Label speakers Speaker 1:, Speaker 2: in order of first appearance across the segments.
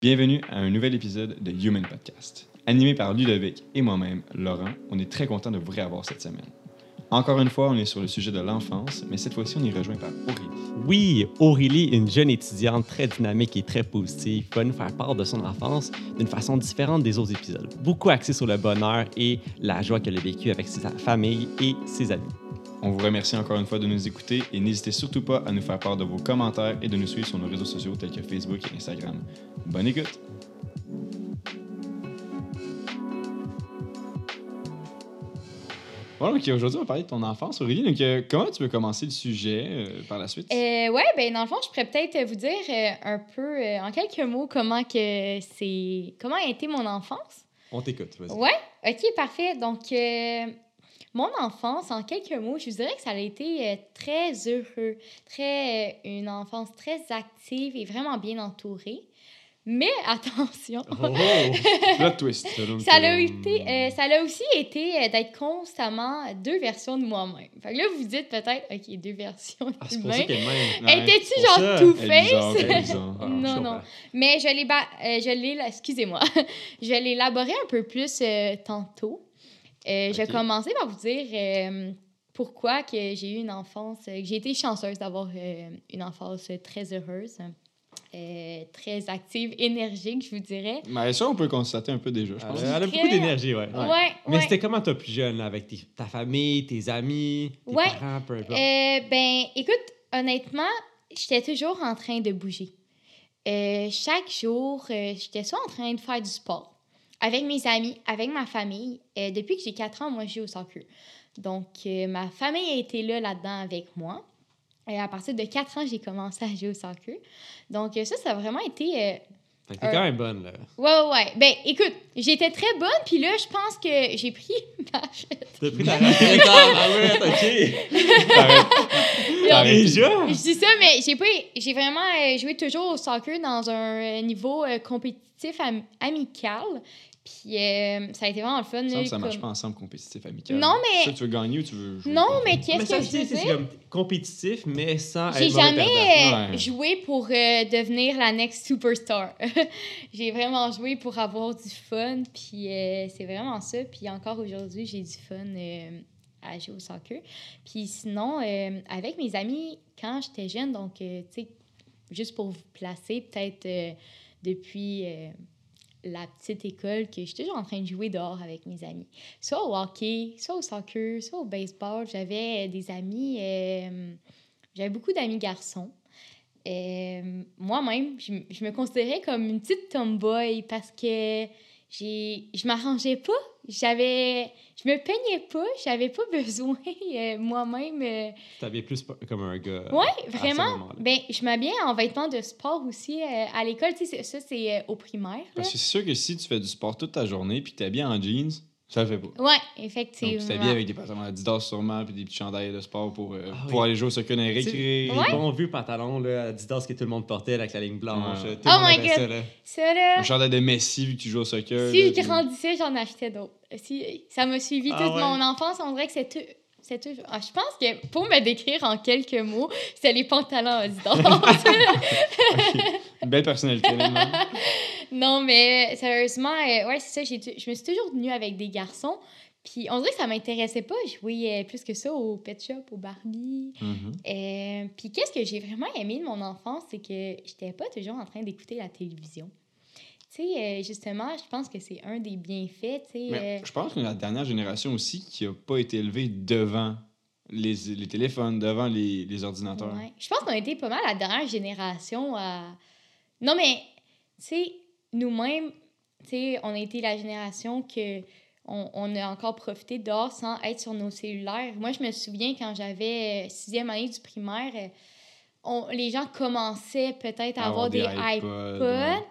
Speaker 1: Bienvenue à un nouvel épisode de Human Podcast. Animé par Ludovic et moi-même, Laurent, on est très content de vous réavoir cette semaine. Encore une fois, on est sur le sujet de l'enfance, mais cette fois-ci, on est rejoint par Aurélie.
Speaker 2: Oui, Aurélie, une jeune étudiante très dynamique et très positive, va nous faire part de son enfance d'une façon différente des autres épisodes. Beaucoup axée sur le bonheur et la joie qu'elle a vécue avec sa famille et ses amis.
Speaker 1: On vous remercie encore une fois de nous écouter et n'hésitez surtout pas à nous faire part de vos commentaires et de nous suivre sur nos réseaux sociaux tels que Facebook et Instagram. Bonne écoute! Bon, ok, aujourd'hui, on va parler de ton enfance, Aurélie. Donc, euh, comment tu veux commencer le sujet euh, par la suite?
Speaker 3: Euh, ouais, ben dans le fond, je pourrais peut-être vous dire euh, un peu, euh, en quelques mots, comment que c'est, comment a été mon enfance.
Speaker 2: On t'écoute, vas-y.
Speaker 3: Ouais, ok, parfait. Donc, euh, mon enfance, en quelques mots, je vous dirais que ça a été euh, très heureux, très, euh, une enfance très active et vraiment bien entourée. Mais attention,
Speaker 2: Oh!
Speaker 1: Plot twist.
Speaker 3: ça a,
Speaker 1: euh,
Speaker 3: été, euh, ça a aussi été euh, d'être constamment deux versions de moi-même. Fait que là, vous vous dites peut-être, OK, deux versions
Speaker 2: Ah, c'est
Speaker 3: d'humain.
Speaker 2: pour ça qu'elle m'aime.
Speaker 1: Ouais.
Speaker 3: Étais-tu
Speaker 2: ça,
Speaker 3: genre
Speaker 1: elle est bizarre.
Speaker 2: Ah,
Speaker 3: Non, non. Mais je l'ai, ba- euh, je l'ai, excusez-moi, je l'ai élaboré un peu plus tantôt. Euh, Je vais commencer par vous dire euh, pourquoi que j'ai eu une enfance, euh, que j'ai été chanceuse d'avoir euh, une enfance très heureuse, euh, très active, énergique, je vous dirais.
Speaker 1: Mais ça, on peut constater un peu déjà, je pense.
Speaker 2: Elle a, elle a
Speaker 3: Très-
Speaker 2: beaucoup d'énergie, ouais.
Speaker 3: Ouais, ouais.
Speaker 2: Mais c'était comment toi plus jeune, là, avec tes- ta famille, tes amis, tes
Speaker 3: Ouais.
Speaker 2: parents, peu importe?
Speaker 3: Euh, ben, écoute, honnêtement, j'étais toujours en train de bouger. Euh, chaque jour, euh, j'étais soit en train de faire du sport avec mes amis, avec ma famille. Euh, depuis que j'ai 4 ans, moi, je joue au soccer. Donc, euh, ma famille a été là là-dedans avec moi. Et à partir de 4 ans, j'ai commencé à jouer au soccer. Donc, euh, ça, ça a vraiment été euh,
Speaker 2: t'es quand même bonne, là.
Speaker 3: Ouais, ouais, ouais. Ben, écoute, j'étais très bonne, puis là, je pense que j'ai pris ma
Speaker 2: T'as pris ta retraite, ah ouais, ok.
Speaker 1: T'arrêtes.
Speaker 2: Déjà?
Speaker 3: Je dis ça, mais j'ai pas. J'ai vraiment euh, joué toujours au soccer dans un euh, niveau euh, compétitif am- amical. Puis euh, ça a été vraiment le fun. Là,
Speaker 1: ça marche
Speaker 3: comme-
Speaker 1: pas ensemble compétitif amical.
Speaker 3: Non, mais-
Speaker 1: Ça, tu veux gagner ou tu veux jouer?
Speaker 3: Non, mais qu'est-ce
Speaker 2: ça,
Speaker 3: que je
Speaker 2: tu sais, c'est comme compétitif, mais sans
Speaker 3: J'ai jamais euh,
Speaker 1: Ouais.
Speaker 3: joué pour euh, devenir la next superstar. j'ai vraiment joué pour avoir du fun, puis euh, c'est vraiment ça. Puis encore aujourd'hui, j'ai du fun euh, à jouer au soccer. Puis sinon, euh, avec mes amis, quand j'étais jeune, donc, euh, tu sais, juste pour vous placer, peut-être euh, depuis euh, la petite école, que j'étais toujours en train de jouer dehors avec mes amis. Soit au hockey, soit au soccer, soit au baseball. J'avais euh, des amis, euh, j'avais beaucoup d'amis garçons. Euh, Moi-même, je, je me considérais comme une petite tomboy parce que je m'arrangeais pas. J'avais, je me peignais pas. J'avais pas besoin euh, moi-même. euh,
Speaker 2: Tu t'habillais plus comme un gars. Ce
Speaker 3: vraiment. Ben, je m'habillais en vêtements de sport aussi euh, à l'école. Tu sais, ça, c'est euh, au primaire. là.
Speaker 1: Parce que c'est sûr que si tu fais du sport toute ta journée puis t'es bien en jeans, ça le fait pas.
Speaker 3: Ouais,
Speaker 1: Donc,
Speaker 3: effectivement.
Speaker 1: tu t'habilles avec des pantalons Adidas sûrement puis des petits chandails de sport pour, euh,
Speaker 2: Ah
Speaker 1: pour
Speaker 2: oui.
Speaker 1: aller jouer au soccer dans les récré.
Speaker 2: Les
Speaker 3: Ouais.
Speaker 2: bons vieux pantalons, là, Adidas que tout le monde portait avec la ligne blanche.
Speaker 1: Ouais.
Speaker 2: Tout le
Speaker 3: Oh
Speaker 2: monde
Speaker 3: my God.
Speaker 2: ça, là.
Speaker 3: Ça, là,
Speaker 1: Un chandail de Messi vu que tu joues au soccer.
Speaker 3: si
Speaker 1: là,
Speaker 3: je
Speaker 1: puis-
Speaker 3: grandissais, j'en achetais d'autres. Si, ça m'a suivi
Speaker 2: Ah
Speaker 3: toute
Speaker 2: ouais?
Speaker 3: mon enfance. On dirait que c'est Ah, je pense que pour me décrire en quelques mots, c'est les pantalons Adidas.
Speaker 1: Une belle personnalité, honnêtement.
Speaker 3: non, mais sérieusement, euh, ouais, c'est ça. Je me suis toujours tenue avec des garçons. Puis on dirait que ça m'intéressait pas jouer euh, plus que ça au Pet Shop, au Barbie. Euh, puis qu'est-ce que j'ai vraiment aimé de mon enfance, c'est que j'étais pas toujours en train d'écouter la télévision. Tu sais, euh, justement, je pense que c'est un des bienfaits, tu sais.
Speaker 1: Mais
Speaker 3: euh,
Speaker 1: je pense est la dernière génération aussi qui a pas été élevée devant les, les téléphones, devant les, les ordinateurs.
Speaker 3: ouais. Je pense qu'on a été pas mal la dernière génération à... Non, mais, tu sais, nous-mêmes, tu sais, on a été la génération que on, on a encore profité dehors sans être sur nos cellulaires. Moi, je me souviens quand j'avais euh, sixième année du primaire, on- les gens commençaient peut-être à avoir, des iPods.
Speaker 1: ouais.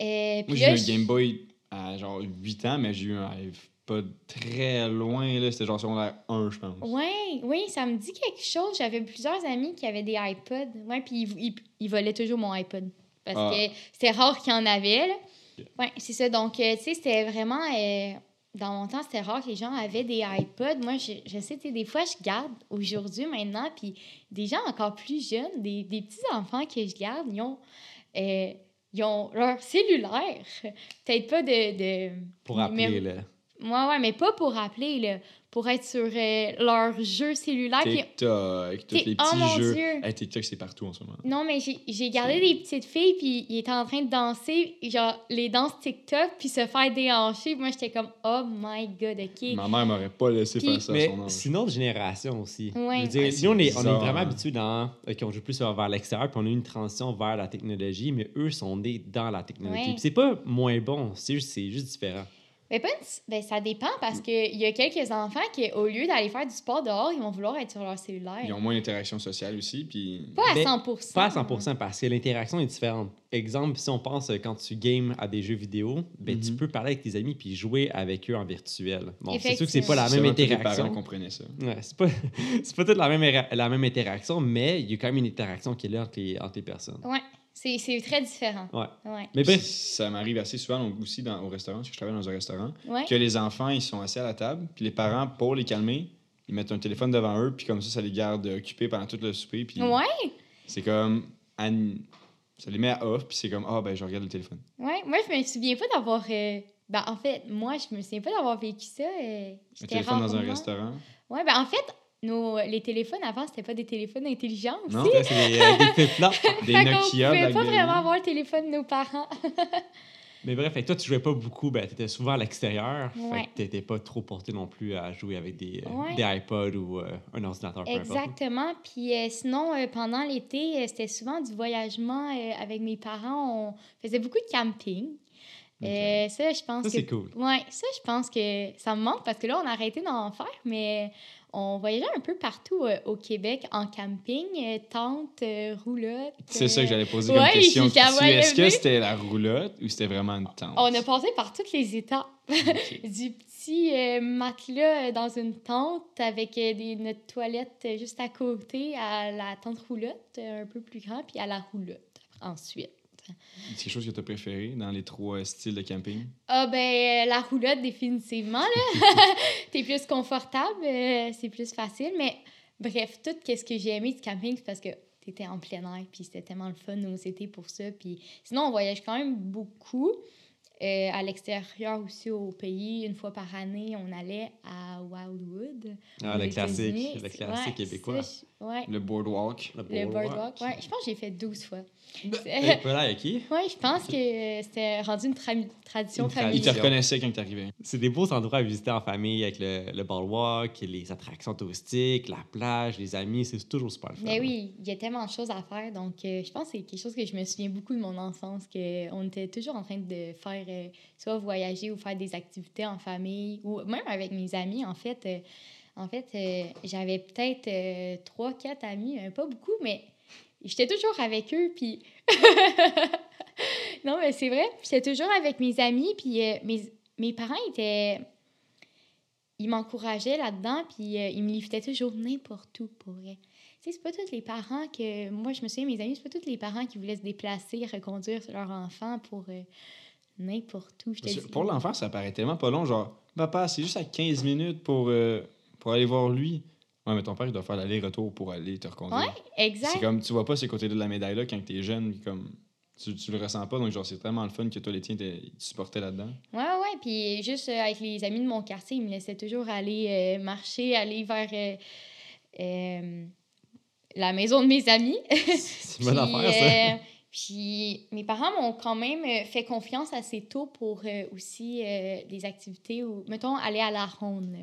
Speaker 3: Euh,
Speaker 1: Moi,
Speaker 3: puis
Speaker 1: j'ai eu un Game Boy à genre 8 ans, mais j'ai eu un iPod très loin. là. C'était genre secondaire 1, je pense.
Speaker 3: Oui, oui, ça me dit quelque chose. J'avais plusieurs amis qui avaient des iPods. Ouais, puis ils, ils, ils volaient toujours mon iPod. Parce
Speaker 1: Ah.
Speaker 3: que c'était rare qu'il y en avait. Là. Ouais, c'est ça. Donc, euh, tu sais, c'était vraiment. euh, dans mon temps, c'était rare que les gens avaient des iPods. Moi, je, je sais, tu sais, des fois, je garde aujourd'hui, maintenant, puis des gens encore plus jeunes, des, des petits-enfants que je garde, ils ont, euh, ils ont leur cellulaire. Peut-être pas de. de
Speaker 2: Pour appeler,
Speaker 3: mais-
Speaker 2: là.
Speaker 3: Ouais, ouais, mais pas pour appeler, là. Pour être sur euh, leur jeu cellulaire. puis-
Speaker 1: TikTok, tous les
Speaker 3: oh
Speaker 1: petits
Speaker 3: mon
Speaker 1: jeux.
Speaker 3: Dieu.
Speaker 1: Hey, TikTok, c'est partout en ce moment.
Speaker 3: Non, mais j'ai- j'ai gardé des petites filles, puis ils étaient en train de danser, genre les danses TikTok, puis se faire déhancher. Moi, j'étais comme, oh my god, ok.
Speaker 1: Ma mère m'aurait pas laissé
Speaker 3: Puis-
Speaker 1: faire ça à
Speaker 2: Mais c'est une autre génération aussi.
Speaker 3: Ouais.
Speaker 2: Je veux dire, nous, on est, on est vraiment
Speaker 1: hein.
Speaker 2: habitués dans. OK, on joue plus vers l'extérieur, puis on a eu une transition vers la technologie, mais eux sont nés dans la technologie.
Speaker 3: Ouais.
Speaker 2: Puis c'est pas moins bon, c'est juste, c'est juste différent.
Speaker 3: Mais pas une- ben, ça dépend parce qu'il y a quelques enfants qui, au lieu d'aller faire du sport dehors, ils vont vouloir être sur leur cellulaire.
Speaker 1: Ils ont moins d'interaction sociale aussi, puis...
Speaker 3: Pas à
Speaker 2: Ben,
Speaker 3: 100%.
Speaker 2: Pas à 100% parce que l'interaction est différente. Exemple, si on pense euh, quand tu games à des jeux vidéo, ben, tu
Speaker 1: Mhm.
Speaker 2: peux parler avec tes amis puis jouer avec eux en virtuel. Bon, c'est sûr que c'est pas la même
Speaker 1: tous les parents
Speaker 2: interaction.
Speaker 1: comprenaient ça.
Speaker 2: Ouais, c'est pas, c'est pas toute la même, la même interaction, mais il y a quand même une interaction qui est là entre les, entre les personnes.
Speaker 3: Ouais, c'est très différent.
Speaker 2: Ouais.
Speaker 3: Ouais.
Speaker 2: Mais bref,
Speaker 1: Ça m'arrive assez souvent donc, aussi dans, au restaurant, parce que je travaille dans un restaurant,
Speaker 3: Ouais.
Speaker 1: que les enfants, ils sont assis à la table, puis les parents, pour les calmer, ils mettent un téléphone devant eux, puis comme ça, ça les garde occupés pendant tout le souper, puis
Speaker 3: Ouais.
Speaker 1: c'est comme... Ça les met à off, puis c'est comme, ah, ben, je regarde le téléphone.
Speaker 3: Ouais. Moi, je me souviens pas d'avoir. euh, Ben, en fait, moi, je me souviens pas d'avoir vécu ça. euh,
Speaker 1: Un téléphone dans un restaurant.
Speaker 3: Ouais, ben, en fait, nos, les téléphones avant, c'était pas des téléphones intelligents aussi.
Speaker 1: Non?
Speaker 2: c'est des, euh, des.
Speaker 1: Des Nokia,
Speaker 3: pouvait pas vraiment avoir le téléphone de nos parents.
Speaker 2: Mais bref, que toi, tu jouais pas beaucoup, ben, tu étais souvent à l'extérieur.
Speaker 3: Ouais.
Speaker 2: Fait que t'étais pas trop porté non plus à jouer avec des, euh,
Speaker 3: Ouais.
Speaker 2: des iPods ou euh, un ordinateur.
Speaker 3: Exactement. Puis euh, sinon, pendant l'été, c'était souvent du voyagement avec mes parents. On faisait beaucoup de camping. Euh, ça, je pense
Speaker 2: Ça,
Speaker 3: que...
Speaker 2: c'est cool.
Speaker 3: Ouais, ça, je pense que ça me manque parce que là, on a arrêté d'en faire, mais on voyageait un peu partout euh, au Québec en camping, euh, tente, euh, roulotte.
Speaker 1: C'est ça que j'allais poser
Speaker 3: ouais,
Speaker 1: comme question. Est-ce que c'était la roulotte ou c'était vraiment une tente?
Speaker 3: On a passé par toutes les étapes. Du petit matelas dans une tente avec des, notre toilette juste à côté, à la tente roulotte, un peu plus grand, puis à la roulotte ensuite.
Speaker 1: C'est quelque chose que tu as préféré dans les trois styles de camping?
Speaker 3: Ah ben, euh, la roulotte, définitivement, là. T'es plus confortable, euh, c'est plus facile, mais bref, tout ce que j'ai aimé du camping, c'est parce que t'étais en plein air, puis c'était tellement le fun nos étés pour ça, puis sinon, on voyage quand même beaucoup. Euh, à l'extérieur aussi au pays, une fois par année, on allait à Wildwood.
Speaker 2: Ah, le classique, le classique
Speaker 3: Ouais,
Speaker 2: québécois.
Speaker 3: ça, ouais,
Speaker 1: Le boardwalk.
Speaker 3: le boardwalk. Ouais, je pense que j'ai fait 12 fois.
Speaker 2: Hey, voilà, OK.
Speaker 3: Ouais, je pense que c'était rendu une tra- tradition
Speaker 2: Une
Speaker 1: Ils te
Speaker 3: familiale.
Speaker 1: reconnaissaient quand tu arrivais.
Speaker 2: C'est des beaux endroits à visiter en famille avec le, le boardwalk, les attractions touristiques, la plage, les amis. C'est toujours super le fun.
Speaker 3: Mais oui, il y a tellement de choses à faire. Donc, euh, je pense que c'est quelque chose que je me souviens beaucoup de mon enfance, qu'on était toujours en train de faire, euh, soit voyager ou faire des activités en famille, ou même avec mes amis. En fait, euh, en fait euh, j'avais peut-être euh, trois, quatre amis, euh, pas beaucoup, mais j'étais toujours avec eux. Puis. non, mais c'est vrai, j'étais toujours avec mes amis. Puis euh, mes, mes parents étaient. Ils m'encourageaient là-dedans, puis euh, ils me livraient toujours n'importe où pour vrai. Tu sais, c'est pas tous les parents que. Moi, je me souviens, mes amis, c'est pas tous les parents qui voulaient se déplacer, reconduire leur enfant pour n'importe où. Je.
Speaker 1: Pour l'enfant, ça paraît tellement pas long. Genre, papa, c'est juste à 15 minutes pour, euh, pour aller voir lui. Ouais, mais ton père, il doit faire l'aller-retour pour aller te reconduire.
Speaker 3: Ouais, exact.
Speaker 1: C'est comme, tu vois pas ces côtés-là de la médaille-là quand t'es jeune, puis comme, tu, tu le ressens pas. Donc, genre, c'est tellement le fun que toi, les tiens, tu supportais là-dedans.
Speaker 3: Ouais, ouais. Puis juste euh, avec les amis de mon quartier, ils me laissaient toujours aller euh, marcher, aller vers euh, la maison de mes amis.
Speaker 2: C'est une bonne
Speaker 3: Puis,
Speaker 2: affaire, ça.
Speaker 3: puis mes parents m'ont quand même fait confiance assez tôt pour euh, aussi euh, des activités ou, mettons, aller à la ronde.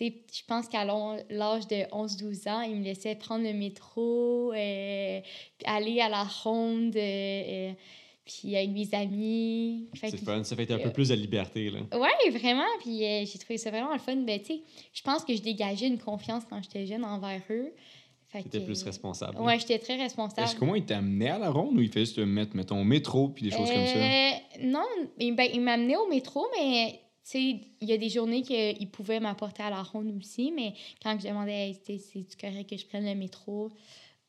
Speaker 3: Je pense qu'à l'âge de 11-12 ans, ils me laissaient prendre le métro, euh, puis aller à la ronde, euh, euh, puis avec mes amis.
Speaker 2: C'est fun. Ça fait un peu
Speaker 3: euh,
Speaker 2: plus de liberté. Là.
Speaker 3: Ouais, vraiment. Puis euh, j'ai trouvé ça vraiment le fun. Ben, tu sais, je pense que je dégageais une confiance quand j'étais jeune envers eux.
Speaker 2: T'étais plus responsable.
Speaker 3: Ouais, j'étais très responsable.
Speaker 1: Est-ce qu'au moins, il t'amenait à la ronde ou il fait juste te mettre, mettons, au métro, puis des choses comme ça?
Speaker 3: Euh, Non, il, ben, il m'amenait au métro, mais sais, il y a des journées qu'il pouvait m'apporter à la ronde aussi, mais quand je demandais, hey, c'est-tu correct que je prenne le métro?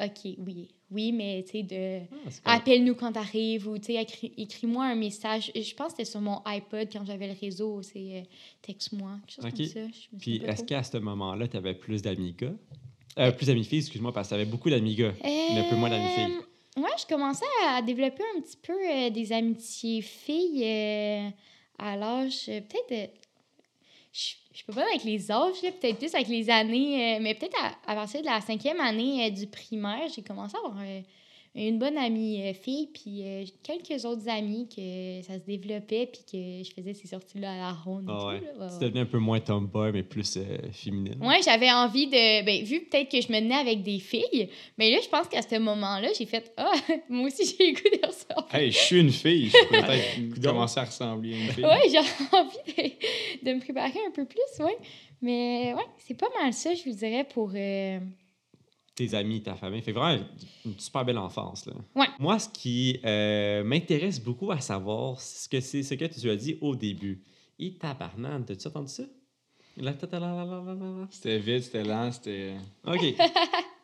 Speaker 3: OK, oui. Oui, mais tu sais, de.
Speaker 2: Ah.
Speaker 3: Appelle-nous quand t'arrives ou tu sais, écris-moi un message. Je pense que c'était sur mon iPod quand j'avais le réseau, c'est euh, texte-moi, quelque chose comme ça. je
Speaker 2: Puis est-ce qu'à ce moment-là, tu avais plus d'amis gars? Euh, plus d'amis filles, excuse-moi, parce que tu avais beaucoup d'amis gars, mais un peu moins d'amis filles.
Speaker 3: Euh, ouais, je commençais à développer un petit peu euh, des amitiés filles euh, à l'âge, euh, peut-être. de- je, je peux pas avec les âges, peut-être plus avec les années, euh, mais peut-être à, à partir de la cinquième année euh, du primaire, j'ai commencé à avoir euh, une bonne amie euh, fille, puis euh, quelques autres amis que ça se développait, puis que je faisais ces sorties-là à la ronde et
Speaker 2: Ah
Speaker 3: tout.
Speaker 2: ouais.
Speaker 3: Ouais,
Speaker 2: Tu devenais un peu moins tomboy, mais plus euh, féminine.
Speaker 3: Ouais, j'avais envie de. Ben, vu peut-être que je me tenais avec des filles, mais là, je pense qu'à ce moment-là, j'ai fait Ah, moi aussi, j'ai le goût de ressembler.
Speaker 1: Hey, je suis une fille, je peux peut-être commencer à ressembler à une fille.
Speaker 3: Ouais, j'ai envie de, de me préparer un peu plus, ouais. Mais ouais, c'est pas mal ça, je vous dirais, pour. euh,
Speaker 2: tes amis, ta famille. Fait vraiment une super belle enfance. Là.
Speaker 3: Ouais.
Speaker 2: Moi, ce qui euh, m'intéresse beaucoup à savoir, c'est ce que c'est ce que tu as dit au début. Et tabarnane, t'as-tu entendu ça?
Speaker 1: C'était vite, c'était lent, c'était.
Speaker 2: OK.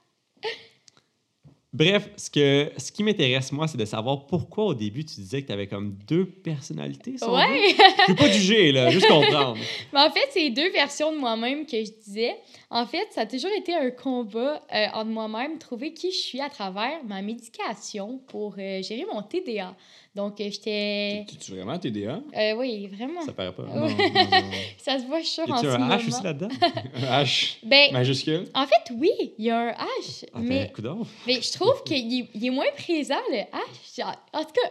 Speaker 2: Bref, ce, que, ce qui m'intéresse, moi, c'est de savoir pourquoi au début tu disais que tu avais comme deux personnalités.
Speaker 3: Ouais!
Speaker 2: Je veux pas juger, là, juste comprendre.
Speaker 3: Mais en fait, c'est deux versions de moi-même que je disais. En fait, ça a toujours été un combat euh, entre moi-même, trouver qui je suis à travers ma médication pour euh, gérer mon TDA. Donc, euh, j'étais.
Speaker 1: Tu es vraiment TDA?
Speaker 3: Euh, oui, vraiment.
Speaker 2: Ça paraît pas.
Speaker 3: Ouais.
Speaker 1: Non, non, non.
Speaker 3: Ça se voit, je suis sûre,
Speaker 2: Y
Speaker 3: en
Speaker 2: a-tu
Speaker 3: ce
Speaker 2: un
Speaker 3: moment.
Speaker 2: H aussi là-dedans?
Speaker 1: Un H
Speaker 3: Ben,
Speaker 1: majuscule?
Speaker 3: en fait, oui, il y a un H,
Speaker 2: Ah,
Speaker 3: mais,
Speaker 2: ben, coudonc.
Speaker 3: mais je trouve qu'il est, il est moins présent, le H. En tout cas,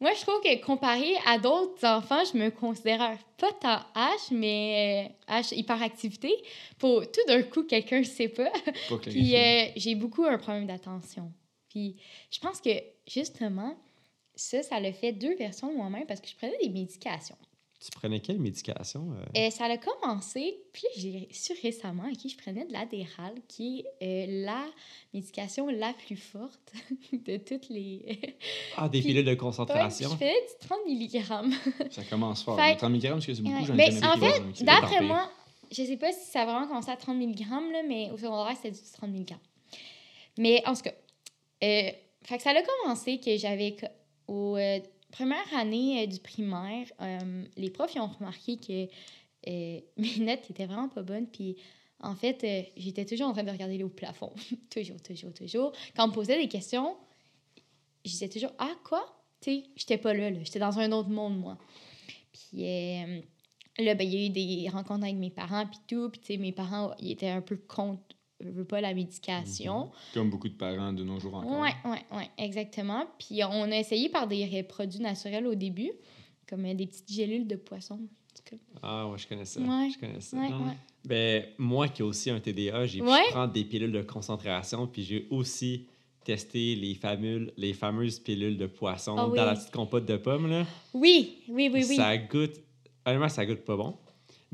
Speaker 3: moi, je trouve que comparé à d'autres enfants, je me considère pas tant H, mais euh, H hyperactivité. Pour tout d'un coup, quelqu'un ne sait pas. Puis euh, j'ai beaucoup un problème d'attention. Puis je pense que justement, ça, ça l'a fait deux versions de moi-même parce que je prenais des médications.
Speaker 2: Tu prenais quelle médication? euh?
Speaker 3: Euh, ça a commencé, puis j'ai su récemment à qui je prenais de l'adéral, qui est euh, la médication la plus forte de toutes les.
Speaker 2: Ah, des pilules de
Speaker 3: Ouais,
Speaker 2: concentration?
Speaker 3: je faisais du 30 mg.
Speaker 1: Ça commence fort.
Speaker 3: Fait-
Speaker 1: Le 30 mg, parce que c'est beaucoup,
Speaker 3: Ouais.
Speaker 1: j'en ai jamais
Speaker 3: en fait, D'après moi, je sais pas si ça a vraiment commencé à 30 mg, là, mais au secondaire, c'était du 30 mg. Mais en tout cas, fait que ça a commencé que j'avais. Aux euh, premières années euh, du primaire, euh, les profs ont remarqué que euh, mes notes étaient vraiment pas bonnes. Puis en fait, euh, j'étais toujours en train de regarder le plafond. toujours, toujours, toujours. Quand on me posait des questions, je disais toujours Ah, quoi Tu sais, j'étais pas là, là. J'étais dans un autre monde, moi. Puis. Là, ben, il y a eu des rencontres avec mes parents, puis tout. Puis, tu sais, mes parents, ils étaient un peu contre, je veux pas, la médication.
Speaker 1: Comme beaucoup de parents de nos jours encore.
Speaker 3: Ouais, ouais, ouais, exactement. Puis, on a essayé par des produits naturels au début, comme euh, des petites gélules de poisson.
Speaker 2: Ah, ouais, je connais ça.
Speaker 3: Ouais.
Speaker 2: Je connais ça.
Speaker 3: Ouais,
Speaker 1: non.
Speaker 3: ouais.
Speaker 2: Ben, moi qui ai aussi un TDA, j'ai pu prendre des pilules de concentration, puis j'ai aussi testé les fameuses, les fameuses pilules de poisson
Speaker 3: Ah oui.
Speaker 2: dans la petite compote de pommes. Là.
Speaker 3: Oui, oui, oui, oui.
Speaker 2: Ça goûte, honnêtement, ça goûte pas bon.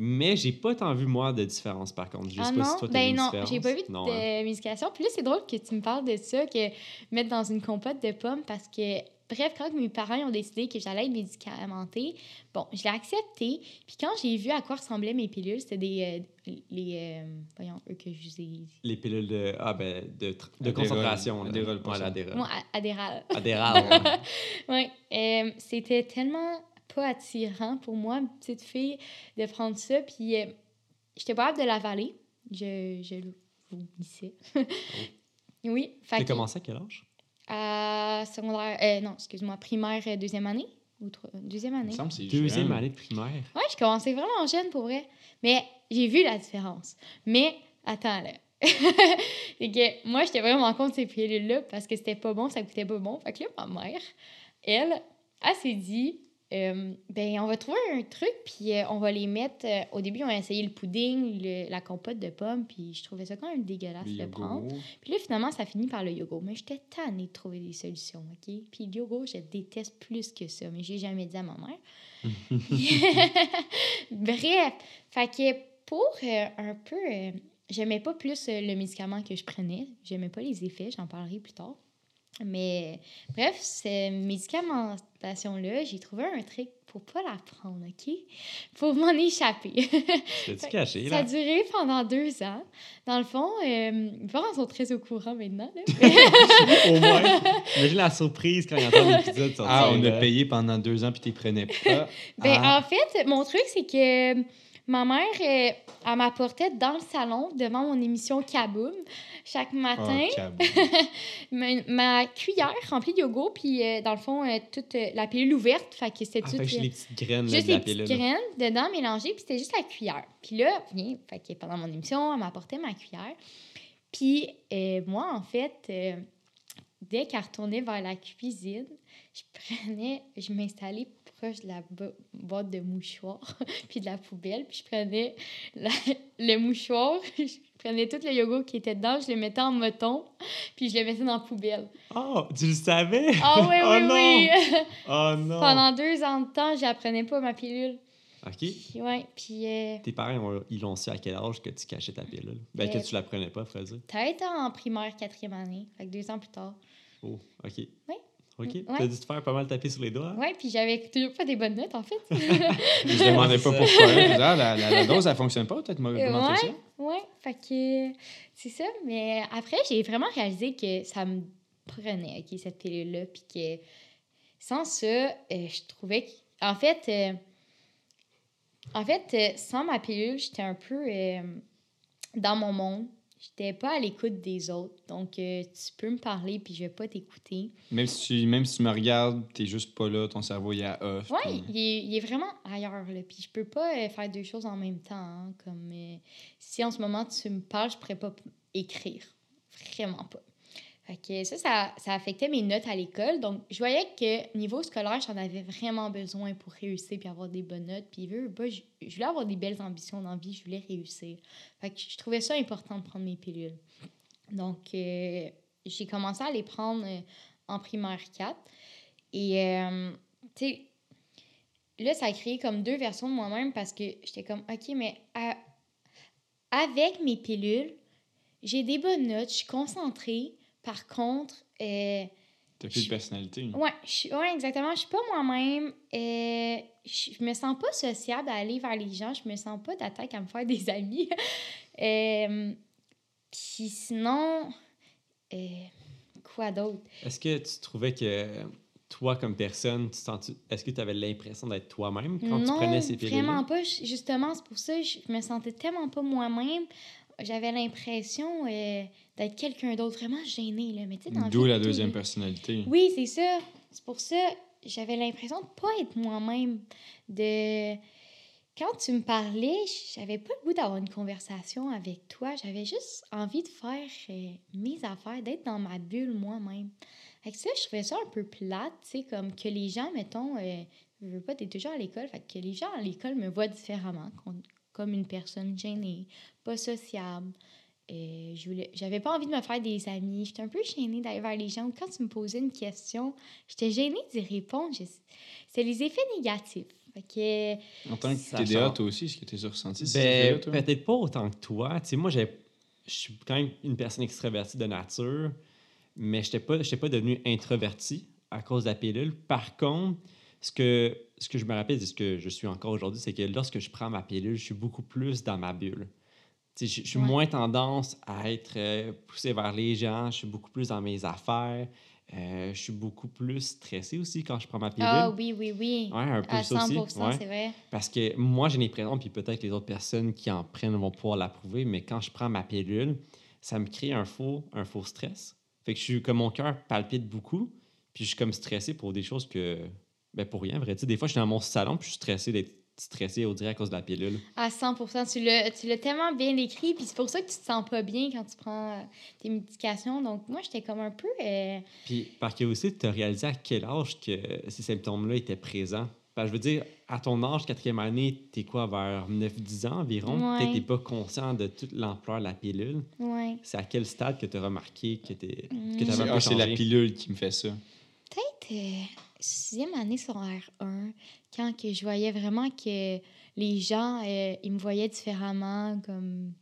Speaker 2: Mais j'ai pas tant vu, moi, de différence, par contre. Je sais
Speaker 3: Ah
Speaker 2: pas
Speaker 3: non,
Speaker 2: si toi, t'as
Speaker 3: ben
Speaker 2: vu
Speaker 3: non, j'ai pas vu de
Speaker 2: Non, hein.
Speaker 3: médication. Puis là, c'est drôle que tu me parles de ça, que mettre dans une compote de pommes, parce que, bref, quand mes parents ont décidé que j'allais être médicamentée, bon, je l'ai accepté. Puis quand j'ai vu à quoi ressemblaient mes pilules, c'était des, euh, les, euh, voyons, eux que ai...
Speaker 2: Les pilules de, ah, ben, de, de concentration.
Speaker 1: pas
Speaker 3: Adderall.
Speaker 2: Adderall.
Speaker 3: Oui, euh, c'était tellement pas attirant pour moi, une petite fille, de prendre ça. Puis, euh, j'étais pas capable de l'avaler. Je, je le vomissais. oui, fait
Speaker 2: T'as commencé à quel âge?
Speaker 3: à secondaire, euh, non, excuse-moi, primaire, euh, deuxième année. Ou trois- deuxième
Speaker 1: Il
Speaker 3: année.
Speaker 1: me semble que c'est
Speaker 2: Deuxième
Speaker 1: jeune.
Speaker 2: année de primaire.
Speaker 3: Ouais, je commençais vraiment jeune pour vrai. Mais j'ai vu la différence. Mais attends là. c'est que moi, j'étais vraiment contre ces pilules-là parce que c'était pas bon, ça coûtait pas bon. Fait que là, ma mère, elle, elle s'est dit, euh, ben, on va trouver un truc, puis euh, on va les mettre. euh, au début, on a essayé le pudding, le- la compote de pommes, puis je trouvais ça quand même dégueulasse
Speaker 1: Le
Speaker 3: de prendre. Puis là, finalement, ça finit par le yogourt. Mais j'étais tannée de trouver des solutions, OK? Puis le yogourt, je déteste plus que ça, mais j'ai jamais dit à ma mère. Bref, fait que pour un peu... j'aimais pas plus le médicament que je prenais. J'aimais pas les effets, j'en parlerai plus tard. Mais bref, cette médicamentation-là, j'ai trouvé un truc pour pas la prendre, OK? Pour m'en échapper.
Speaker 2: Caché,
Speaker 3: Ça a
Speaker 2: là?
Speaker 3: duré pendant deux ans. Dans le fond, euh, mes parents sont très au courant maintenant. là.
Speaker 2: Au moins. Imagine la surprise quand ils entendent l'épisode sortir.
Speaker 1: Ah, on
Speaker 2: là.
Speaker 1: a payé pendant deux ans, puis tu prenais pas.
Speaker 3: Ben,
Speaker 1: Ah.
Speaker 3: En fait, mon truc, c'est que Ma mère, elle m'apportait dans le salon, devant mon émission Kaboom, chaque matin,
Speaker 1: Oh, cabou.
Speaker 3: ma, ma cuillère remplie de yogourt, puis euh, dans le fond, euh, toute euh, la pilule ouverte. Fait que c'était
Speaker 2: Ah,
Speaker 3: tout. euh,
Speaker 2: les petites graines là,
Speaker 3: juste
Speaker 2: de la
Speaker 3: les petites
Speaker 2: pilule.
Speaker 3: graines dedans mélangées, puis c'était juste la cuillère. Puis là, viens, fait que pendant mon émission, elle m'apportait ma cuillère. Puis moi, en fait, dès qu'elle retournait vers la cuisine, je prenais, je m'installais proche de la bo- boîte de mouchoirs, puis de la poubelle, puis je prenais la- le mouchoir, je prenais tout le yogourt qui était dedans, je le mettais en moton, puis je le mettais dans la poubelle.
Speaker 2: Oh, tu le savais?
Speaker 3: Ah oui,
Speaker 2: Oh
Speaker 3: oui,
Speaker 2: non!
Speaker 3: oui!
Speaker 2: Oh non!
Speaker 3: Pendant deux ans de temps, j'apprenais pas ma pilule.
Speaker 2: OK.
Speaker 3: Puis, ouais, puis euh,
Speaker 2: Tes parents, ont- ils l'ont su à quel âge que tu cachais ta pilule? Ben, que
Speaker 3: Euh,
Speaker 2: tu la prenais pas, faut dire.
Speaker 3: peut-être en primaire, quatrième année, fait que deux ans plus tard.
Speaker 2: Oh, OK.
Speaker 3: Oui.
Speaker 2: OK.
Speaker 3: Ouais.
Speaker 2: T'as dû te faire pas mal taper sur les doigts?
Speaker 3: Ouais, puis j'avais toujours pas des bonnes notes, en fait.
Speaker 1: Je demandais pas pourquoi. Ah, la, la, la dose, elle fonctionne pas, peut-être
Speaker 3: Euh,
Speaker 1: ça.
Speaker 3: ouais, fait que c'est ça. Mais après, j'ai vraiment réalisé que ça me prenait, OK, cette pilule-là, puis que sans ça, euh, je trouvais que... En fait, euh, en fait, euh, sans ma pilule, j'étais un peu dans mon monde. J'étais pas à l'écoute des autres. Donc, euh, tu peux me parler, puis je vais pas t'écouter.
Speaker 1: Même si, tu, même si tu me regardes, t'es juste pas là, ton cerveau il est à off.
Speaker 3: Ouais,
Speaker 1: puis-
Speaker 3: il est, il est vraiment ailleurs. Là. Puis je peux pas euh, faire deux choses en même temps. hein, Comme euh, si en ce moment tu me parles, je pourrais pas écrire. Vraiment pas. Fait ça, ça, ça affectait mes notes à l'école. Donc, je voyais que niveau scolaire, j'en avais vraiment besoin pour réussir puis avoir des bonnes notes. Puis, veux, pas, je, je voulais avoir des belles ambitions dans vie, je voulais réussir. Fait que je trouvais ça important de prendre mes pilules. Donc, euh, j'ai commencé à les prendre euh, en primaire 4. Et, euh, tu sais, là, ça a créé comme deux versions de moi-même parce que j'étais comme, OK, mais avec mes pilules, j'ai des bonnes notes, je suis concentrée. Par contre, euh,
Speaker 1: T'as plus de personnalité.
Speaker 3: ouais, je ouais, exactement, je suis pas moi-même. euh, je me sens pas sociable à aller vers les gens, je me sens pas d'attaque à me faire des amis. Euh, Puis sinon, euh, quoi d'autre?
Speaker 2: Est-ce que tu trouvais que toi, comme personne, tu sens est-ce que tu avais l'impression d'être toi-même quand tu
Speaker 3: non,
Speaker 2: prenais ces pilules
Speaker 3: vraiment pas. Justement, c'est pour ça que je me sentais tellement pas moi-même. J'avais l'impression euh, d'être quelqu'un d'autre, vraiment gênée. Là. Mais, tu sais, dans
Speaker 1: D'où la deuxième personnalité.
Speaker 3: Oui, c'est ça. C'est pour ça j'avais l'impression de pas être moi-même. De quand tu me parlais, j'avais pas le goût d'avoir une conversation avec toi. J'avais juste envie de faire euh, mes affaires, d'être dans ma bulle moi-même. Fait que ça, je trouvais ça un peu plate, tu sais, comme que les gens, mettons, euh, je veux pas, t'es toujours à l'école, fait que les gens à l'école me voient différemment, comme une personne gênée, pas sociable. Euh, je voulais, j'avais pas envie de me faire des amis. J'étais un peu gênée d'aller vers les gens. Quand tu me posais une question, j'étais gênée d'y répondre. C'est les effets négatifs.
Speaker 1: En tant que TDA, toi aussi, est-ce que tu as ressenti
Speaker 2: Ben, peut-être pas autant que toi. Tu sais, moi, je suis quand même une personne extravertie de nature, mais je n'étais pas, j'étais pas devenu introverti à cause de la pilule. Par contre, ce que, ce que je me rappelle et ce que je suis encore aujourd'hui, c'est que lorsque je prends ma pilule, je suis beaucoup plus dans ma bulle. Je, je suis
Speaker 3: Ouais.
Speaker 2: moins tendance à être euh, poussé vers les gens, je suis beaucoup plus dans mes affaires, euh, je suis beaucoup plus stressé aussi quand je prends ma pilule.
Speaker 3: ah oui, oui, oui.
Speaker 2: Ouais, un peu
Speaker 3: à
Speaker 2: ça
Speaker 3: 100
Speaker 2: aussi. ouais.
Speaker 3: c'est vrai.
Speaker 2: Parce que moi, j'ai l'impression, puis peut-être les autres personnes qui en prennent vont pouvoir l'approuver, mais quand je prends ma pilule, ça me crée un faux, un faux stress. Fait que je suis comme mon cœur palpite beaucoup, puis je suis comme stressé pour des choses que. Ben pour rien, en vrai. Tu sais, des fois, je suis dans mon salon, puis je suis stressé d'être stressé, on dirait, à cause de la pilule.
Speaker 3: À 100 Tu l'as tu l'as tellement bien écrit. Puis c'est pour ça que tu te sens pas bien quand tu prends euh, tes médications. Donc, moi, j'étais comme un peu. euh,
Speaker 2: Puis, par curiosité, tu as réalisé à quel âge que ces symptômes-là étaient présents? Que je veux dire, à ton âge, quatrième année, t'es quoi, vers 9-10 ans environ?
Speaker 3: Ouais.
Speaker 2: T'es pas conscient de toute l'ampleur de la pilule.
Speaker 3: ouais.
Speaker 2: C'est à quel stade que tu as remarqué que tu
Speaker 3: Mm.
Speaker 2: que t'avais un peu
Speaker 1: ah, c'est la pilule qui me fait ça.
Speaker 3: Peut-être euh, sixième année sur R1, quand que je voyais vraiment que les gens, euh, ils me voyaient différemment. Comme,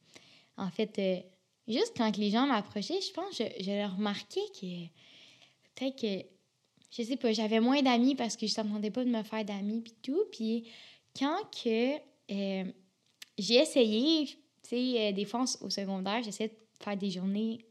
Speaker 3: en fait, euh, juste quand que les gens m'approchaient, je pense je, je leur remarquais que peut-être que, je sais pas, j'avais moins d'amis parce que je n'entendais pas de me faire d'amis puis tout. Puis quand que euh, j'ai essayé, tu sais, des fois au secondaire, j'essayais de faire des journées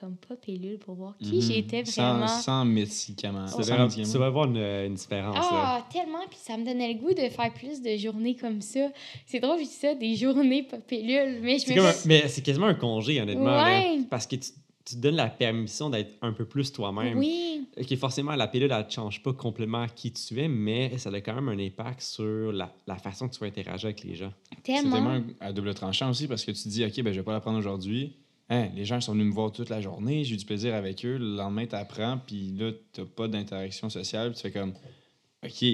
Speaker 3: comme pas pilule pour voir qui
Speaker 1: Mhm.
Speaker 3: j'étais
Speaker 1: Sans-
Speaker 3: vraiment.
Speaker 1: Sans, médicaments.
Speaker 2: Tu
Speaker 1: Sans
Speaker 2: devrais-
Speaker 1: médicaments.
Speaker 2: tu vas voir une, une différence. là.
Speaker 3: Ah, tellement. Puis ça me donnait le goût de faire plus de journées comme ça. C'est drôle, je dis ça, des journées pas pilules. Mais je me
Speaker 2: comme mais c'est quasiment un congé, honnêtement. là,
Speaker 3: Ouais.
Speaker 2: parce que tu, tu te donnes la permission d'être un peu plus toi-même.
Speaker 3: Oui,
Speaker 2: Ok, forcément, la pilule, elle ne change pas complètement qui tu es, mais ça a quand même un impact sur la, la façon que tu vas interagir avec les gens.
Speaker 1: C'est
Speaker 3: tellement.
Speaker 1: tellement à double tranchant aussi parce que tu te dis, OK, ben, je vais pas la prendre aujourd'hui. Hein, les gens sont venus me voir toute la journée, j'ai eu du plaisir avec eux. Le lendemain, tu apprends, puis là, tu pas d'interaction sociale. Tu fais comme, OK,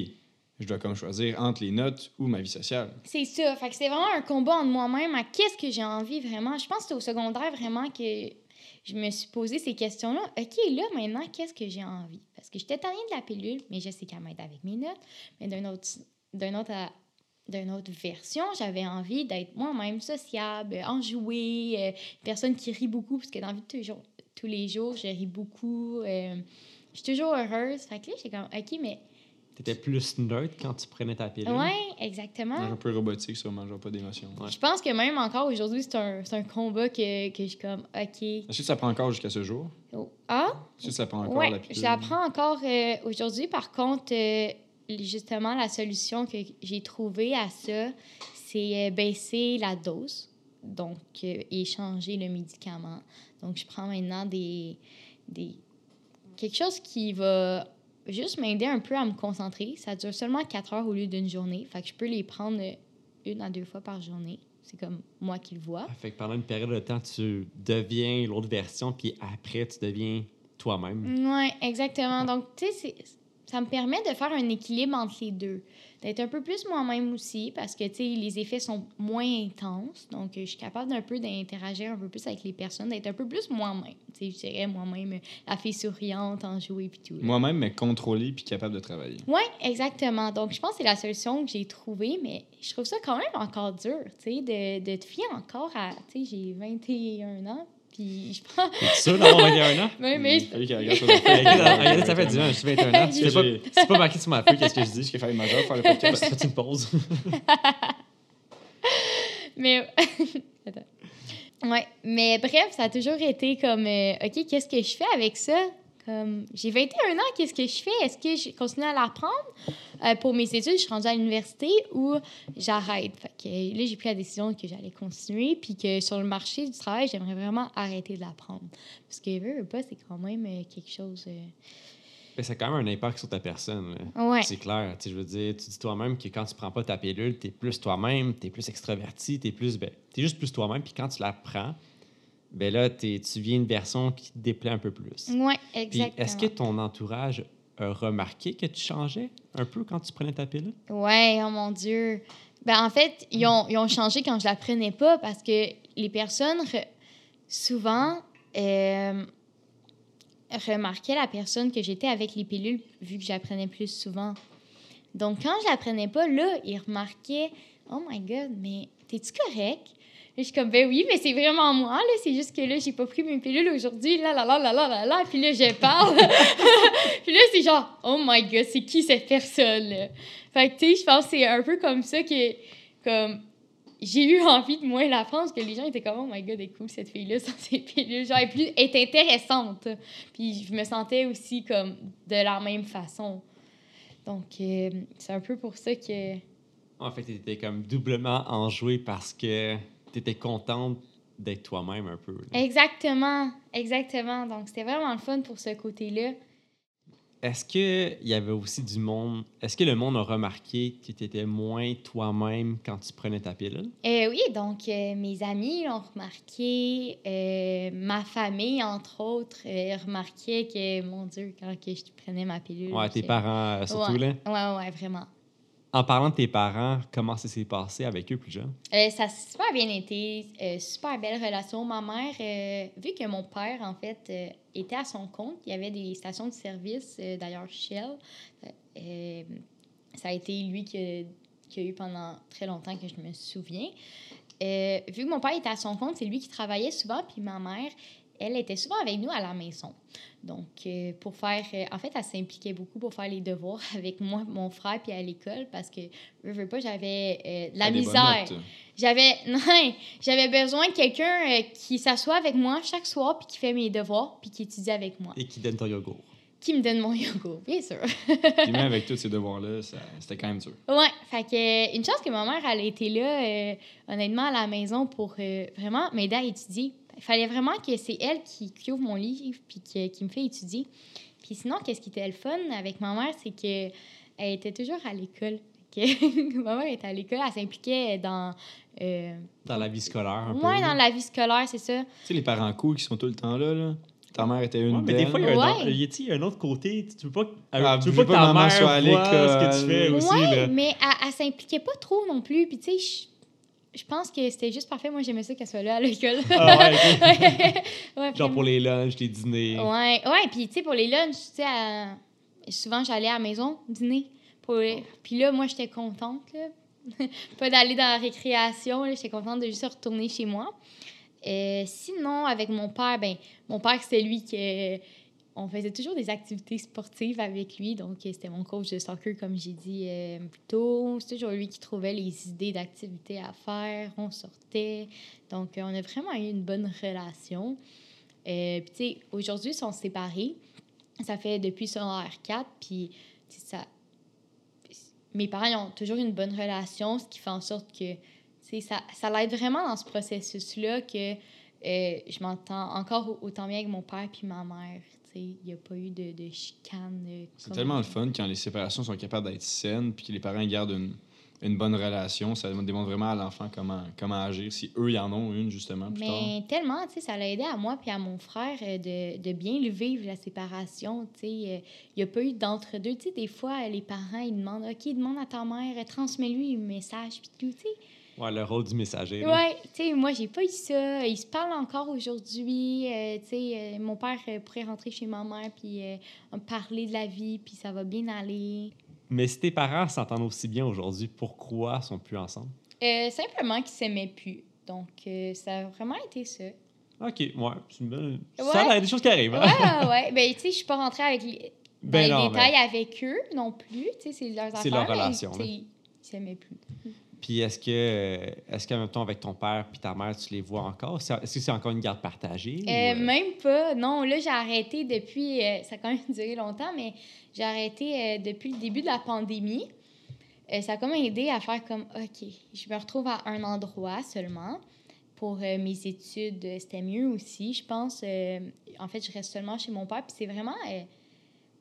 Speaker 1: je dois comme choisir entre les notes ou ma vie sociale.
Speaker 3: C'est ça. Fait que c'est vraiment un combat entre moi-même à qu'est-ce que j'ai envie vraiment. Je pense que c'est au secondaire vraiment que je me suis posé ces questions-là. OK, là, maintenant, qu'est-ce que j'ai envie? Parce que j'étais tannée de la pilule, mais je sais qu'elle m'aide avec mes notes. Mais d'un autre, d'un autre, d'une autre version, j'avais envie d'être moi-même sociable, enjouée, euh, personne qui rit beaucoup, parce que dans la vie de tous les jours, tous les jours je ris beaucoup. euh, je suis toujours heureuse. Fait que là, j'ai comme, OK, mais...
Speaker 2: Tu étais plus neutre quand tu prenais ta pilule?
Speaker 3: Ouais, exactement.
Speaker 1: Un peu robotique, sûrement, genre pas d'émotion.
Speaker 2: Ouais.
Speaker 3: Je pense que même encore aujourd'hui, c'est un, c'est un combat que, que je suis comme, OK.
Speaker 1: Est-ce que ça prend encore jusqu'à ce jour?
Speaker 3: Oh. Ah?
Speaker 1: Est-ce que ça prend encore
Speaker 3: Ouais,
Speaker 1: la pilule?
Speaker 3: je l'apprends encore euh, aujourd'hui. Par contre, euh, justement, la solution que j'ai trouvée à ça, c'est euh, baisser la dose, donc, euh, et changer le médicament. Donc, je prends maintenant des, des... quelque chose qui va juste m'aider un peu à me concentrer. Ça dure seulement 4 heures au lieu d'une journée. Fait que je peux les prendre euh, une à deux fois par journée. C'est comme moi qui le vois.
Speaker 2: Fait que pendant une période de temps, tu deviens l'autre version, puis après, tu deviens toi-même.
Speaker 3: Oui, exactement. Donc, tu sais, c'est- ça me permet de faire un équilibre entre les deux. D'être un peu plus moi-même aussi, parce que, les effets sont moins intenses. Donc, je suis capable d'un peu d'interagir un peu plus avec les personnes, d'être un peu plus moi-même. Je dirais moi-même, la fille souriante, enjouée, puis tout.
Speaker 1: Moi-même, mais contrôlé puis capable de travailler.
Speaker 3: Oui, exactement. Donc, je pense que c'est la solution que j'ai trouvée, mais je trouve ça quand même encore dur, tu sais, de, de te fier encore à... Tu sais, j'ai 21 ans, puis je prends...
Speaker 2: T'es sûr d'avoir 21 ans?
Speaker 3: Oui, mais...
Speaker 1: Il fallait regarde
Speaker 2: ça fait 10 ans, je suis 21 ans. C'est pas, c'est marqué sur ma feuille, qu'est-ce que je dis?
Speaker 1: Est-ce qu'il fallait majeur faire le podcast?
Speaker 2: Fais-tu une pause?
Speaker 3: Mais. Attends. Ouais, mais bref, ça a toujours été comme, euh, OK, qu'est-ce que je fais avec ça? Comme, j'ai 21 ans, qu'est-ce que je fais? Est-ce que je continue à l'apprendre? Euh, pour mes études? Je suis rendue à l'université ou j'arrête? Fait que là, j'ai pris la décision que j'allais continuer, puis que sur le marché du travail, j'aimerais vraiment arrêter de l'apprendre. Parce que, veux, veux pas, c'est quand même euh, quelque chose. euh,
Speaker 2: Mais ça a quand même un impact sur ta personne.
Speaker 3: Ouais.
Speaker 2: C'est clair. Tu sais, je veux dire, tu dis toi-même que quand tu prends pas ta pilule, tu es plus toi-même, tu es plus extraverti, tu es plus. Ben, t'es juste plus toi-même. Puis quand tu la prends, ben là, tu viens une version qui te déplaît un peu plus. Puis
Speaker 3: exactement.
Speaker 2: est-ce que ton entourage a remarqué que tu changeais un peu quand tu prenais ta pilule?
Speaker 3: Ouais, oh mon Dieu. Ben, en fait, ils ont, ils ont changé quand je la prenais pas parce que les personnes, re- souvent, euh, remarquaient la personne que j'étais avec les pilules vu que je la prenais plus souvent. Donc, quand je la prenais pas, là, ils remarquaient Oh my God, mais t'es-tu correct? Là, je suis comme, ben oui, mais c'est vraiment moi, là. C'est juste que là, j'ai pas pris mes pilules aujourd'hui, là, là, là, là, là, là, là. Puis là, je parle. Puis là, c'est genre, oh my God, c'est qui cette personne-là? Fait que, tu sais, je pense que c'est un peu comme ça que, comme, j'ai eu envie de moins la parce que les gens étaient comme, oh my God, elle est cool, cette fille-là, sans ses pilules. Genre, elle est, plus, est intéressante. Puis je me sentais aussi comme de la même façon. Donc, euh, c'est un peu pour ça que.
Speaker 2: En fait, tu étais comme doublement enjoué parce que tu étais contente d'être toi-même un peu. là.
Speaker 3: Exactement, exactement. Donc, c'était vraiment le fun pour ce côté-là.
Speaker 2: Est-ce qu'il y avait aussi du monde. Est-ce que le monde a remarqué que tu étais moins toi-même quand tu prenais ta pilule?
Speaker 3: Euh, oui, donc euh, mes amis l'ont remarqué, euh, ma famille, entre autres, euh, remarquait que, mon Dieu, quand que je prenais ma pilule.
Speaker 2: Ouais, tes parents surtout,
Speaker 3: ouais,
Speaker 2: là.
Speaker 3: Ouais, ouais, vraiment.
Speaker 2: En parlant de tes parents, comment ça s'est passé avec eux plus jeunes?
Speaker 3: Euh, ça a super bien été, euh, super belle relation. Ma mère, euh, vu que mon père, en fait, était à son compte, il y avait des stations de service, d'ailleurs Shell. Ça a été lui qui a, eu pendant très longtemps que je me souviens. Vu que mon père était à son compte, c'est lui qui travaillait souvent, puis ma mère, elle était souvent avec nous à la maison. Donc, euh, pour faire. euh, en fait, elle s'impliquait beaucoup pour faire les devoirs avec moi, mon frère, puis à l'école, parce que, je veux pas, j'avais euh, de la misère. J'avais non, j'avais besoin de quelqu'un euh, qui s'assoit avec moi chaque soir, puis qui fait mes devoirs, puis qui étudie avec moi.
Speaker 2: Et qui donne ton yogourt.
Speaker 3: Qui me donne mon yogourt, bien sûr.
Speaker 1: Puis même avec tous ces devoirs-là, ça- c'était quand même dur.
Speaker 3: Ouais, fait que une chance que ma mère elle été là euh, honnêtement à la maison pour euh, vraiment m'aider à étudier. Il fallait vraiment que c'est elle qui, qui ouvre mon livre puis qui, qui me fait étudier. Puis sinon qu'est-ce qui était le fun avec ma mère, c'est que elle était toujours à l'école. Que ma mère était à l'école, elle s'impliquait dans euh,
Speaker 2: Dans la vie scolaire, un peu.
Speaker 3: ouais,
Speaker 2: là.
Speaker 3: dans la vie scolaire, c'est ça.
Speaker 1: Tu sais, les parents cool qui sont tout le temps là, là. Ta mère était une
Speaker 2: Ouais, mais
Speaker 1: belle.
Speaker 2: des fois, il y a un,
Speaker 3: Ouais.
Speaker 2: y y a un autre côté. Tu veux pas, que-
Speaker 1: Ah,
Speaker 2: tu veux pas que ta mère
Speaker 1: soit à
Speaker 2: voit ce que tu fais
Speaker 1: l'école.
Speaker 2: aussi.
Speaker 3: ouais,
Speaker 2: là.
Speaker 3: mais elle, elle s'impliquait pas trop non plus. Puis tu sais, je, pense que c'était juste parfait. Moi, j'aimais ça qu'elle soit là à l'école.
Speaker 2: Ah ouais.
Speaker 3: Ouais,
Speaker 2: Genre pour les lunchs, les dîners.
Speaker 3: Ouais, ouais, puis tu sais, pour les lunchs, tu sais, à- souvent j'allais à la maison dîner. Pour... Puis là, moi, j'étais contente, là. Pas d'aller dans la récréation. J'étais contente de juste retourner chez moi. Euh, sinon, avec mon père, ben, mon père, c'était lui qui. On faisait toujours des activités sportives avec lui. Donc, euh, c'était mon coach de soccer, comme j'ai dit euh, plus tôt. C'est toujours lui qui trouvait les idées d'activités à faire. On sortait. Donc, euh, on a vraiment eu une bonne relation. Puis, tu sais, aujourd'hui, ils sont séparés. Ça fait depuis son R4. Puis, ça. Mes parents ont toujours une bonne relation, ce qui fait en sorte que, ça, ça l'aide vraiment dans ce processus-là que je m'entends encore autant bien avec mon père puis ma mère. Il n'y a pas eu de, de chicane. euh,
Speaker 1: C'est tellement le fun quand les séparations sont capables d'être saines puis que les parents gardent une, une bonne relation. Ça démontre vraiment à l'enfant comment, comment agir, si eux, y en ont une, justement, plus tard.
Speaker 3: Mais tellement, tu sais, ça l'a aidé à moi puis à mon frère euh, de, de bien le vivre, la séparation, tu sais. euh, Il n'y a pas eu d'entre-deux. Tu sais, des fois, les parents, ils demandent, OK, demande à ta mère, transmets-lui un message, puis tout, tu sais.
Speaker 2: Ouais, le rôle du messager.
Speaker 3: Ouais, tu sais, moi, j'ai pas eu ça. Ils se parlent encore aujourd'hui. euh, tu sais, euh, mon père euh, pourrait rentrer chez ma mère puis me parler de la vie, puis ça va bien aller.
Speaker 2: Mais si tes parents s'entendent aussi bien aujourd'hui, pourquoi sont plus ensemble?
Speaker 3: Simplement qu'ils s'aimaient plus. Donc, ça a vraiment été ça.
Speaker 2: Ok, ouais, une. Ça, il y a des choses qui arrivent. Hein?
Speaker 3: ouais, ouais. Ben, tu sais, je suis pas rentrée avec les,
Speaker 2: Ben
Speaker 3: les
Speaker 2: non,
Speaker 3: détails avec eux non plus. Tu sais, c'est leurs affaires.
Speaker 2: C'est leur relation,
Speaker 3: Ils s'aimaient plus.
Speaker 2: Puis est-ce que, euh, est-ce qu'en même temps, avec ton père puis ta mère, tu les vois encore? Est-ce que c'est encore une garde partagée?
Speaker 3: Euh,
Speaker 2: euh,
Speaker 3: Même pas. Non, là, j'ai arrêté depuis. euh, ça a quand même duré longtemps, mais j'ai arrêté euh, depuis le début de la pandémie. Ça a comme aidé à faire comme OK, je me retrouve à un endroit seulement. Pour mes études, c'était mieux aussi, je pense. En fait, je reste seulement chez mon père. Puis c'est vraiment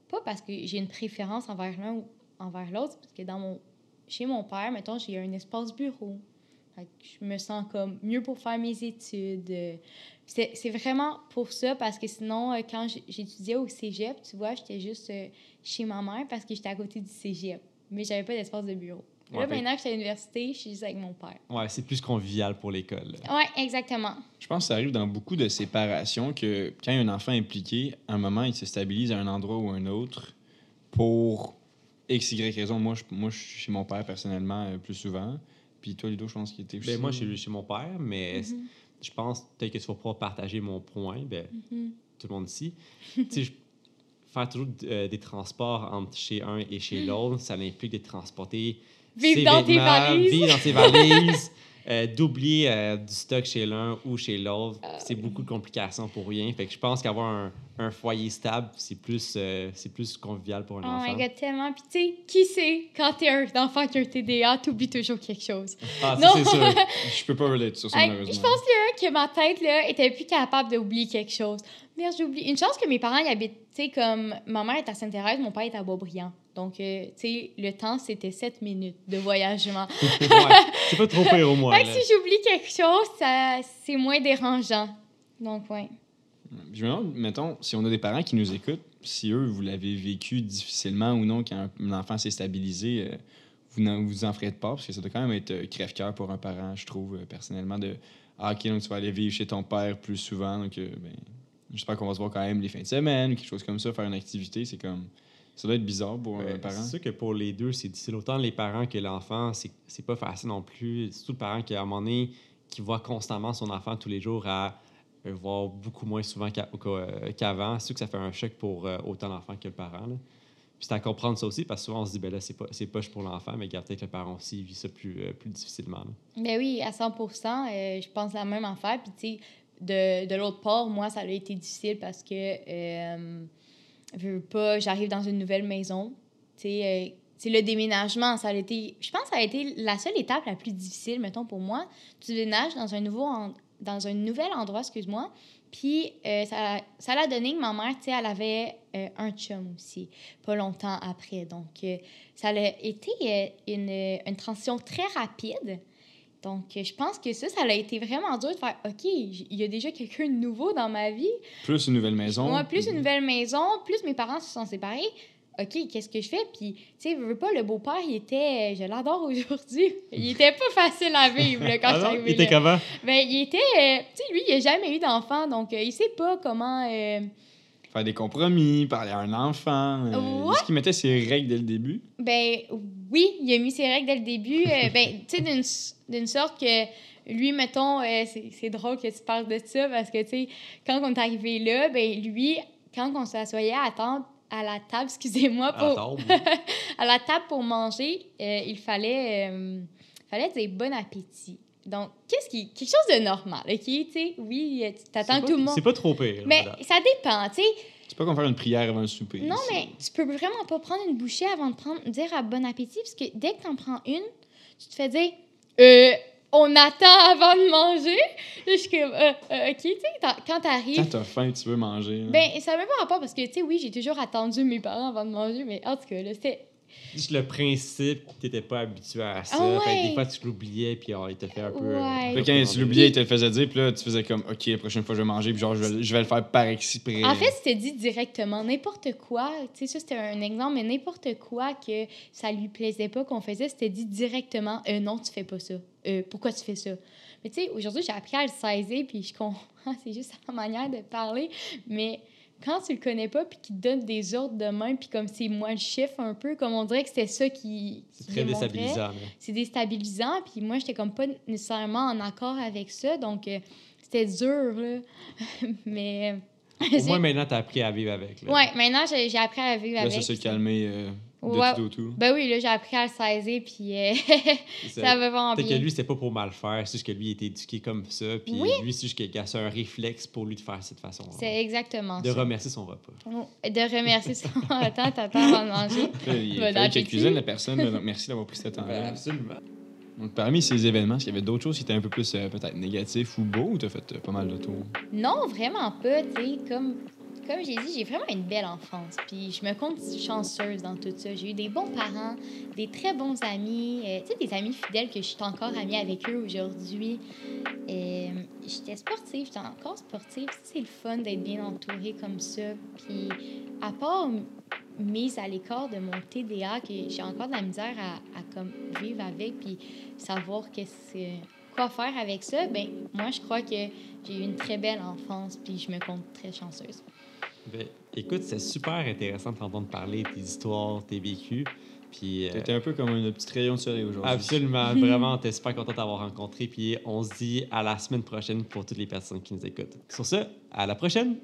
Speaker 3: pas parce que j'ai une préférence envers l'un ou envers l'autre, parce que dans mon, chez mon père, mettons, j'ai un espace bureau. Fait que je me sens comme mieux pour faire mes études. euh, c'est vraiment pour ça, parce que sinon, euh, quand j'étudiais au cégep, tu vois, j'étais juste euh, chez ma mère parce que j'étais à côté du cégep. Mais j'avais pas d'espace de bureau.
Speaker 2: Ouais,
Speaker 3: là, maintenant que j'étais à l'université, je suis juste avec mon père.
Speaker 2: Ouais, c'est plus convivial pour l'école.
Speaker 3: Ouais, exactement.
Speaker 1: Je pense que ça arrive dans beaucoup de séparations que quand il y a un enfant impliqué, à un moment, il se stabilise à un endroit ou un autre pour X, Y raison. Moi, je, moi, je suis chez mon père personnellement euh, plus souvent. Puis toi, Ludo, je pense qu'il était aussi.
Speaker 2: Ben, moi, je suis chez mon père, mais
Speaker 3: Mhm.
Speaker 2: je pense peut-être que tu vas pouvoir partager mon point, ben,
Speaker 3: Mhm.
Speaker 2: tout le monde ici. je- faire toujours euh, des transports entre chez un et chez l'autre, ça implique de transporter
Speaker 3: Vivre
Speaker 2: ses
Speaker 3: dans tes
Speaker 2: vêtements,
Speaker 3: valises.
Speaker 2: vivre dans ses valises, euh, d'oublier euh, du stock chez l'un ou chez l'autre.
Speaker 3: Ah.
Speaker 2: C'est beaucoup de complications pour rien. Fait que je pense qu'avoir un, un foyer stable, c'est plus, euh, c'est plus convivial pour un
Speaker 3: Oh my
Speaker 2: enfant.
Speaker 3: god, tellement. Puis tu sais, qui sait, quand t'es un enfant qui a un TDA, t'oublies toujours quelque chose.
Speaker 2: Ah,
Speaker 3: Non.
Speaker 2: ça, c'est sûr.
Speaker 1: Je peux pas relate sur ça, malheureusement.
Speaker 3: je pense là, que ma tête là, était plus capable d'oublier quelque chose. Merde, j'ai oublié. Une chance que mes parents y habitent, tu sais, comme ma mère est à Sainte-Thérèse, mon père est à Beaubriand. Donc, euh, tu sais, le temps, c'était 7 minutes de voyagement.
Speaker 2: Ouais, c'est pas trop pire au moins.
Speaker 3: fait que si j'oublie quelque chose, ça, c'est moins dérangeant. Donc, ouais.
Speaker 1: Je me demande, mettons, si on a des parents qui nous écoutent, si eux, vous l'avez vécu difficilement ou non, quand un, un enfant s'est stabilisé, euh, vous n'en vous en ferez pas, parce que ça doit quand même être euh, crève-cœur pour un parent, je trouve, euh, personnellement, de Ah, OK, donc tu vas aller vivre chez ton père plus souvent, donc euh, ben, j'espère qu'on va se voir quand même les fins de semaine quelque chose comme ça, faire une activité, c'est comme. Ça doit être bizarre pour
Speaker 2: Ouais,
Speaker 1: un parent.
Speaker 2: c'est sûr que pour les deux, c'est difficile. Autant les parents que l'enfant, c'est c'est pas facile non plus. Surtout le parent qui, à un moment donné, qui voit constamment son enfant tous les jours à le voir beaucoup moins souvent euh, qu'avant. C'est sûr que ça fait un choc pour euh, autant l'enfant que le parent. là. Puis c'est à comprendre ça aussi, parce que souvent on se dit, ben là, c'est pas, c'est poche pour l'enfant, mais peut-être que le parent aussi vit ça plus, euh, plus difficilement. là.
Speaker 3: Ben oui, à 100 euh, je pense la même affaire. Puis, tu sais, de, de l'autre part, moi, ça a été difficile parce que, euh, je veux pas, j'arrive dans une nouvelle maison. Tu sais, euh, sais, le déménagement, ça a été, je pense que ça a été la seule étape la plus difficile, mettons, pour moi. Tu déménages dans un nouveau, dans un nouvel endroit, excuse-moi. Puis, euh, ça, ça l'a donné que ma mère, tu sais, elle avait euh, un chum aussi, pas longtemps après. Donc, ça a été une, une transition très rapide. Donc, euh, je pense que ça, ça a été vraiment dur de faire OK, il y a déjà quelqu'un de nouveau dans ma vie.
Speaker 1: Plus une nouvelle maison.
Speaker 3: Moi, plus une nouvelle maison, plus mes parents se sont séparés. OK, qu'est-ce que je fais? Puis, tu sais, veux veux pas, le beau-père, il était. Je l'adore aujourd'hui. Il était pas facile à vivre, là, quand
Speaker 2: Ah non?
Speaker 3: arrivée
Speaker 2: Il était comment?
Speaker 3: Ben, il était. euh, tu sais, lui, il a jamais eu d'enfant, donc euh, il sait pas comment. euh,
Speaker 1: Faire des compromis, parler à un enfant. euh. Est-ce qu'il mettait ses règles dès le début?
Speaker 3: Ben oui, il a mis ses règles dès le début. Euh, ben, tu sais, d'une, sorte que lui, mettons, euh, c'est, drôle que tu parles de ça parce que, tu sais, quand on est arrivé là, ben lui, quand on s'assoyait à, à la table, excusez-moi, pour, à la table pour manger, euh, il fallait, euh, fallait dire bon appétit. Donc, qu'est-ce qui. Quelque chose de normal, OK? Tu sais, oui, euh, tu t'attends que tout le monde.
Speaker 2: C'est pas trop pire.
Speaker 3: Mais
Speaker 2: madame.
Speaker 3: ça dépend, tu sais.
Speaker 1: C'est pas comme faire une prière avant le souper.
Speaker 3: Non,
Speaker 1: ici.
Speaker 3: mais tu peux vraiment pas prendre une bouchée avant de prendre, dire à bon appétit, parce que dès que tu en prends une, tu te fais dire euh, on attend avant de manger. Je suis comme euh, euh, OK, tu sais, quand
Speaker 1: Quand
Speaker 3: t'arrives.
Speaker 1: t'as faim, tu veux manger. là.
Speaker 3: Ben, ça n'a même pas rapport parce que, tu sais, oui, j'ai toujours attendu mes parents avant de manger, mais en tout cas, là, c'était.
Speaker 2: Juste le principe, t'étais pas habitué à ça.
Speaker 3: Ah
Speaker 2: Fait que des fois, tu l'oubliais, puis oh, il te fait un peu. euh,
Speaker 1: quand tu l'oubliais, il te le faisait dire, puis là, tu faisais comme, OK, la prochaine fois, je vais manger, puis genre, je vais, je vais le faire par exprès.
Speaker 3: En fait, c'était dit directement. N'importe quoi, tu sais, ça, c'était un exemple, mais n'importe quoi que ça lui plaisait pas qu'on faisait, c'était dit directement euh, non, tu fais pas ça. Euh, pourquoi tu fais ça? Mais tu sais, aujourd'hui, j'ai appris à le saisir, puis je comprends, c'est juste sa manière de parler. Mais quand tu le connais pas, puis qu'il te donne des ordres de main, puis comme c'est moi le chef un peu, comme on dirait que c'était ça qui.
Speaker 2: C'est très déstabilisant. là.
Speaker 3: C'est déstabilisant, puis moi, j'étais comme pas nécessairement en accord avec ça, donc euh, c'était dur, là. mais.
Speaker 2: Au moins, maintenant, t'as appris à vivre avec. Là.
Speaker 3: Ouais, maintenant, j'ai j'ai appris à vivre
Speaker 1: Là,
Speaker 3: avec.
Speaker 1: ça s'est calmé euh, de
Speaker 3: Ouais.
Speaker 1: tout au tout.
Speaker 3: Ben oui, là, j'ai appris à le saisir, puis euh, ça va vraiment
Speaker 2: Peut-être que
Speaker 3: bien.
Speaker 2: lui, c'était pas pour mal faire, c'est juste que lui, il était éduqué comme ça, puis
Speaker 3: Oui.
Speaker 2: lui, c'est juste qu'il a un réflexe pour lui de faire cette façon
Speaker 3: C'est exactement
Speaker 2: De
Speaker 3: ça.
Speaker 2: remercier son repas.
Speaker 3: Oh, De remercier son... Attends, t'attends avant de manger.
Speaker 1: Il
Speaker 3: Bon
Speaker 1: fallait qu'elle cuisine la personne, merci d'avoir pris ce temps-là.
Speaker 2: absolument.
Speaker 1: Donc, parmi ces événements, est-ce qu'il y avait d'autres choses qui étaient un peu plus euh, peut-être négatifs ou beaux, ou t'as fait euh, pas mal de tours?
Speaker 3: Non, vraiment pas, tu sais, comme... Comme j'ai dit, j'ai vraiment une belle enfance. Puis je me compte chanceuse dans tout ça. J'ai eu des bons parents, des très bons amis, euh, tu sais, des amis fidèles que je suis encore amie avec eux aujourd'hui. Euh, j'étais sportive, j'étais encore sportive. C'est le fun d'être bien entourée comme ça. Puis à part mise à l'écart de mon TDA, que j'ai encore de la misère à, à comme vivre avec, puis savoir qu'est-ce que- quoi faire avec ça, ben moi, je crois que j'ai eu une très belle enfance, puis je me compte très chanceuse.
Speaker 2: Ben, écoute, c'est super intéressant de t'entendre parler de tes histoires, tes vécus. Puis, euh,
Speaker 1: T'étais un peu comme un petit rayon de soleil aujourd'hui.
Speaker 2: absolument, vraiment, t'es super content d'avoir rencontré. Puis on se dit à la semaine prochaine pour toutes les personnes qui nous écoutent. Sur ce, à la prochaine!